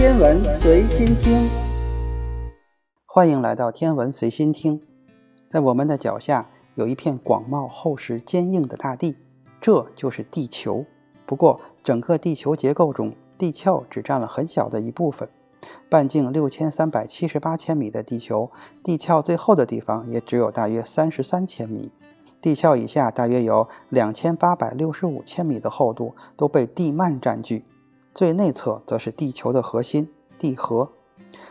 天文随心听，欢迎来到天文随心听。在我们的脚下有一片广袤厚实坚硬的大地，这就是地球。不过，整个地球结构中，地壳只占了很小的一部分。半径六千三百七十八千米的地球，地壳最厚的地方也只有大约三十三千米。地壳以下大约有两千八百六十五千米的厚度都被地幔占据。最内侧则是地球的核心——地核。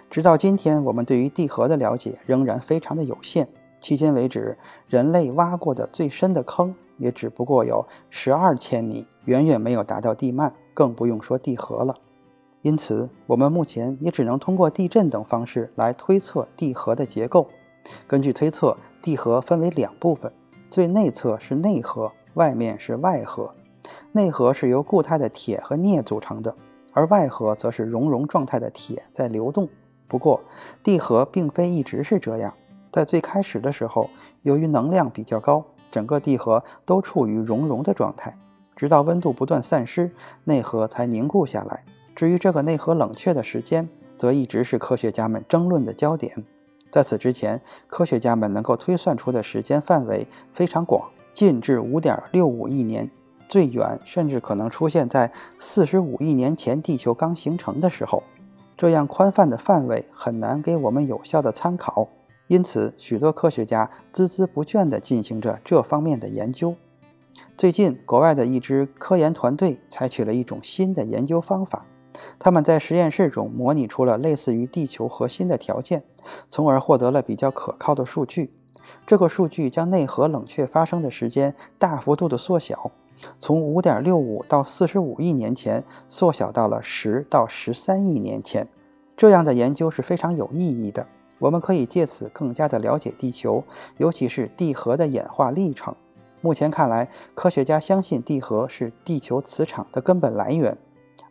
直到今天，我们对于地核的了解仍然非常的有限。迄今为止，人类挖过的最深的坑也只不过有十二千米，远远没有达到地幔，更不用说地核了。因此，我们目前也只能通过地震等方式来推测地核的结构。根据推测，地核分为两部分，最内侧是内核，外面是外核。内核是由固态的铁和镍组成的，而外核则是熔融状态的铁在流动。不过，地核并非一直是这样。在最开始的时候，由于能量比较高，整个地核都处于熔融的状态，直到温度不断散失，内核才凝固下来。至于这个内核冷却的时间，则一直是科学家们争论的焦点。在此之前，科学家们能够推算出的时间范围非常广，近至5.65亿年。最远甚至可能出现在四十五亿年前地球刚形成的时候，这样宽泛的范围很难给我们有效的参考，因此许多科学家孜孜不倦地进行着这方面的研究。最近，国外的一支科研团队采取了一种新的研究方法，他们在实验室中模拟出了类似于地球核心的条件，从而获得了比较可靠的数据。这个数据将内核冷却发生的时间大幅度的缩小。从五点六五到四十五亿年前，缩小到了十到十三亿年前。这样的研究是非常有意义的。我们可以借此更加的了解地球，尤其是地核的演化历程。目前看来，科学家相信地核是地球磁场的根本来源，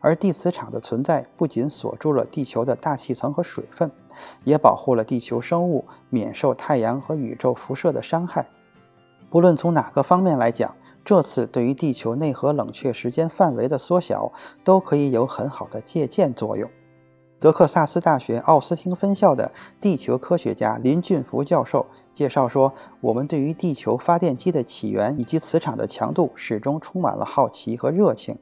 而地磁场的存在不仅锁住了地球的大气层和水分，也保护了地球生物免受太阳和宇宙辐射的伤害。不论从哪个方面来讲，这次对于地球内核冷却时间范围的缩小，都可以有很好的借鉴作用。德克萨斯大学奥斯汀分校的地球科学家林俊福教授介绍说：“我们对于地球发电机的起源以及磁场的强度，始终充满了好奇和热情，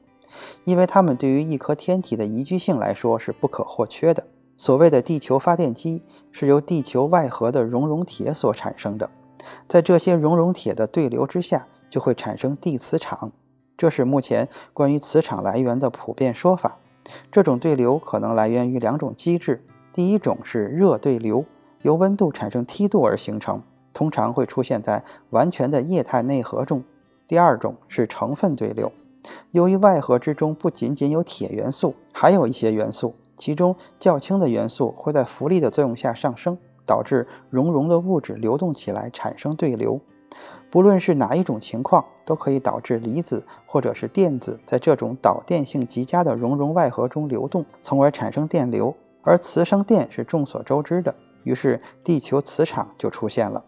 因为它们对于一颗天体的宜居性来说是不可或缺的。所谓的地球发电机是由地球外核的熔融铁所产生的，在这些熔融铁的对流之下。”就会产生地磁场，这是目前关于磁场来源的普遍说法。这种对流可能来源于两种机制：第一种是热对流，由温度产生梯度而形成，通常会出现在完全的液态内核中；第二种是成分对流，由于外核之中不仅仅有铁元素，还有一些元素，其中较轻的元素会在浮力的作用下上升，导致熔融的物质流动起来，产生对流。不论是哪一种情况，都可以导致离子或者是电子在这种导电性极佳的熔融外核中流动，从而产生电流。而磁生电是众所周知的，于是地球磁场就出现了。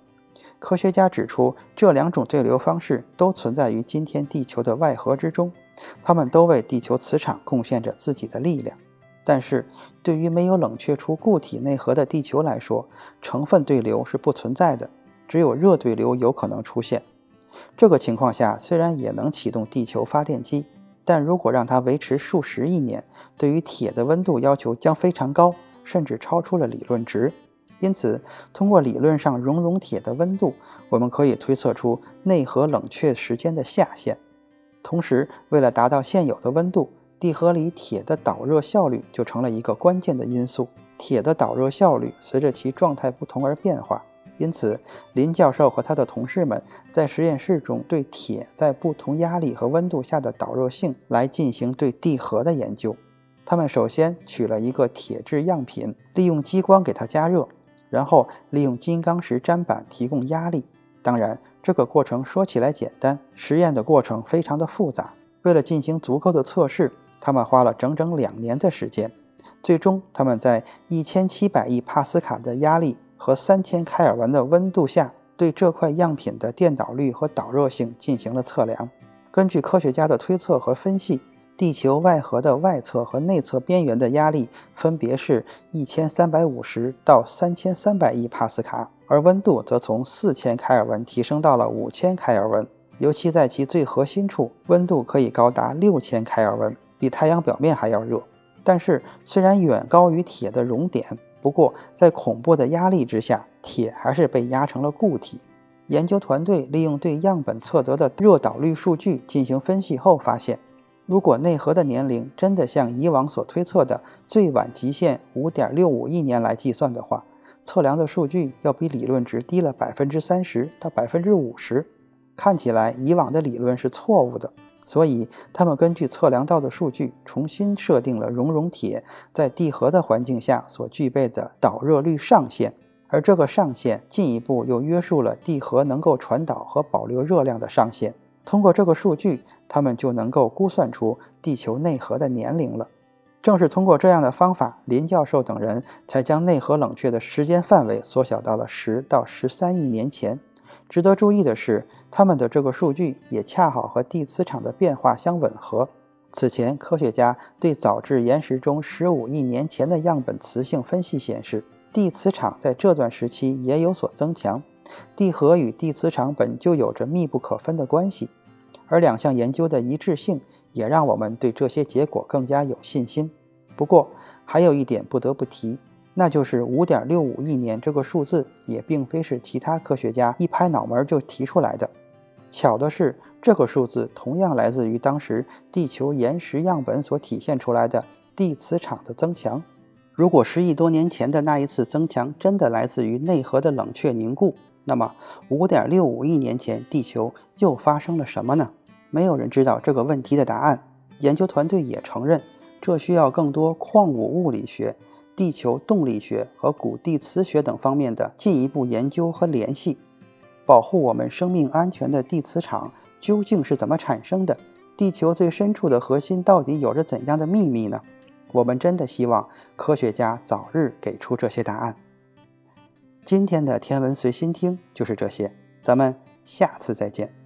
科学家指出，这两种对流方式都存在于今天地球的外核之中，它们都为地球磁场贡献着自己的力量。但是，对于没有冷却出固体内核的地球来说，成分对流是不存在的。只有热对流有可能出现，这个情况下虽然也能启动地球发电机，但如果让它维持数十亿年，对于铁的温度要求将非常高，甚至超出了理论值。因此，通过理论上熔融铁的温度，我们可以推测出内核冷却时间的下限。同时，为了达到现有的温度，地核里铁的导热效率就成了一个关键的因素。铁的导热效率随着其状态不同而变化。因此，林教授和他的同事们在实验室中对铁在不同压力和温度下的导热性来进行对地核的研究。他们首先取了一个铁质样品，利用激光给它加热，然后利用金刚石砧板提供压力。当然，这个过程说起来简单，实验的过程非常的复杂。为了进行足够的测试，他们花了整整两年的时间。最终，他们在一千七百亿帕斯卡的压力。和三千开尔文的温度下，对这块样品的电导率和导热性进行了测量。根据科学家的推测和分析，地球外核的外侧和内侧边缘的压力分别是一千三百五十到三千三百亿帕斯卡，而温度则从四千开尔文提升到了五千开尔文。尤其在其最核心处，温度可以高达六千开尔文，比太阳表面还要热。但是，虽然远高于铁的熔点，不过在恐怖的压力之下，铁还是被压成了固体。研究团队利用对样本测得的热导率数据进行分析后发现，如果内核的年龄真的像以往所推测的最晚极限五点六五亿年来计算的话，测量的数据要比理论值低了百分之三十到百分之五十。看起来以往的理论是错误的，所以他们根据测量到的数据重新设定了熔融铁在地核的环境下所具备的导热率上限，而这个上限进一步又约束了地核能够传导和保留热量的上限。通过这个数据，他们就能够估算出地球内核的年龄了。正是通过这样的方法，林教授等人才将内核冷却的时间范围缩小到了十到十三亿年前。值得注意的是，他们的这个数据也恰好和地磁场的变化相吻合。此前，科学家对早至岩石中十五亿年前的样本磁性分析显示，地磁场在这段时期也有所增强。地核与地磁场本就有着密不可分的关系，而两项研究的一致性也让我们对这些结果更加有信心。不过，还有一点不得不提。那就是五点六五亿年这个数字，也并非是其他科学家一拍脑门就提出来的。巧的是，这个数字同样来自于当时地球岩石样本所体现出来的地磁场的增强。如果十亿多年前的那一次增强真的来自于内核的冷却凝固，那么五点六五亿年前地球又发生了什么呢？没有人知道这个问题的答案。研究团队也承认，这需要更多矿物物理学。地球动力学和古地磁学等方面的进一步研究和联系，保护我们生命安全的地磁场究竟是怎么产生的？地球最深处的核心到底有着怎样的秘密呢？我们真的希望科学家早日给出这些答案。今天的天文随心听就是这些，咱们下次再见。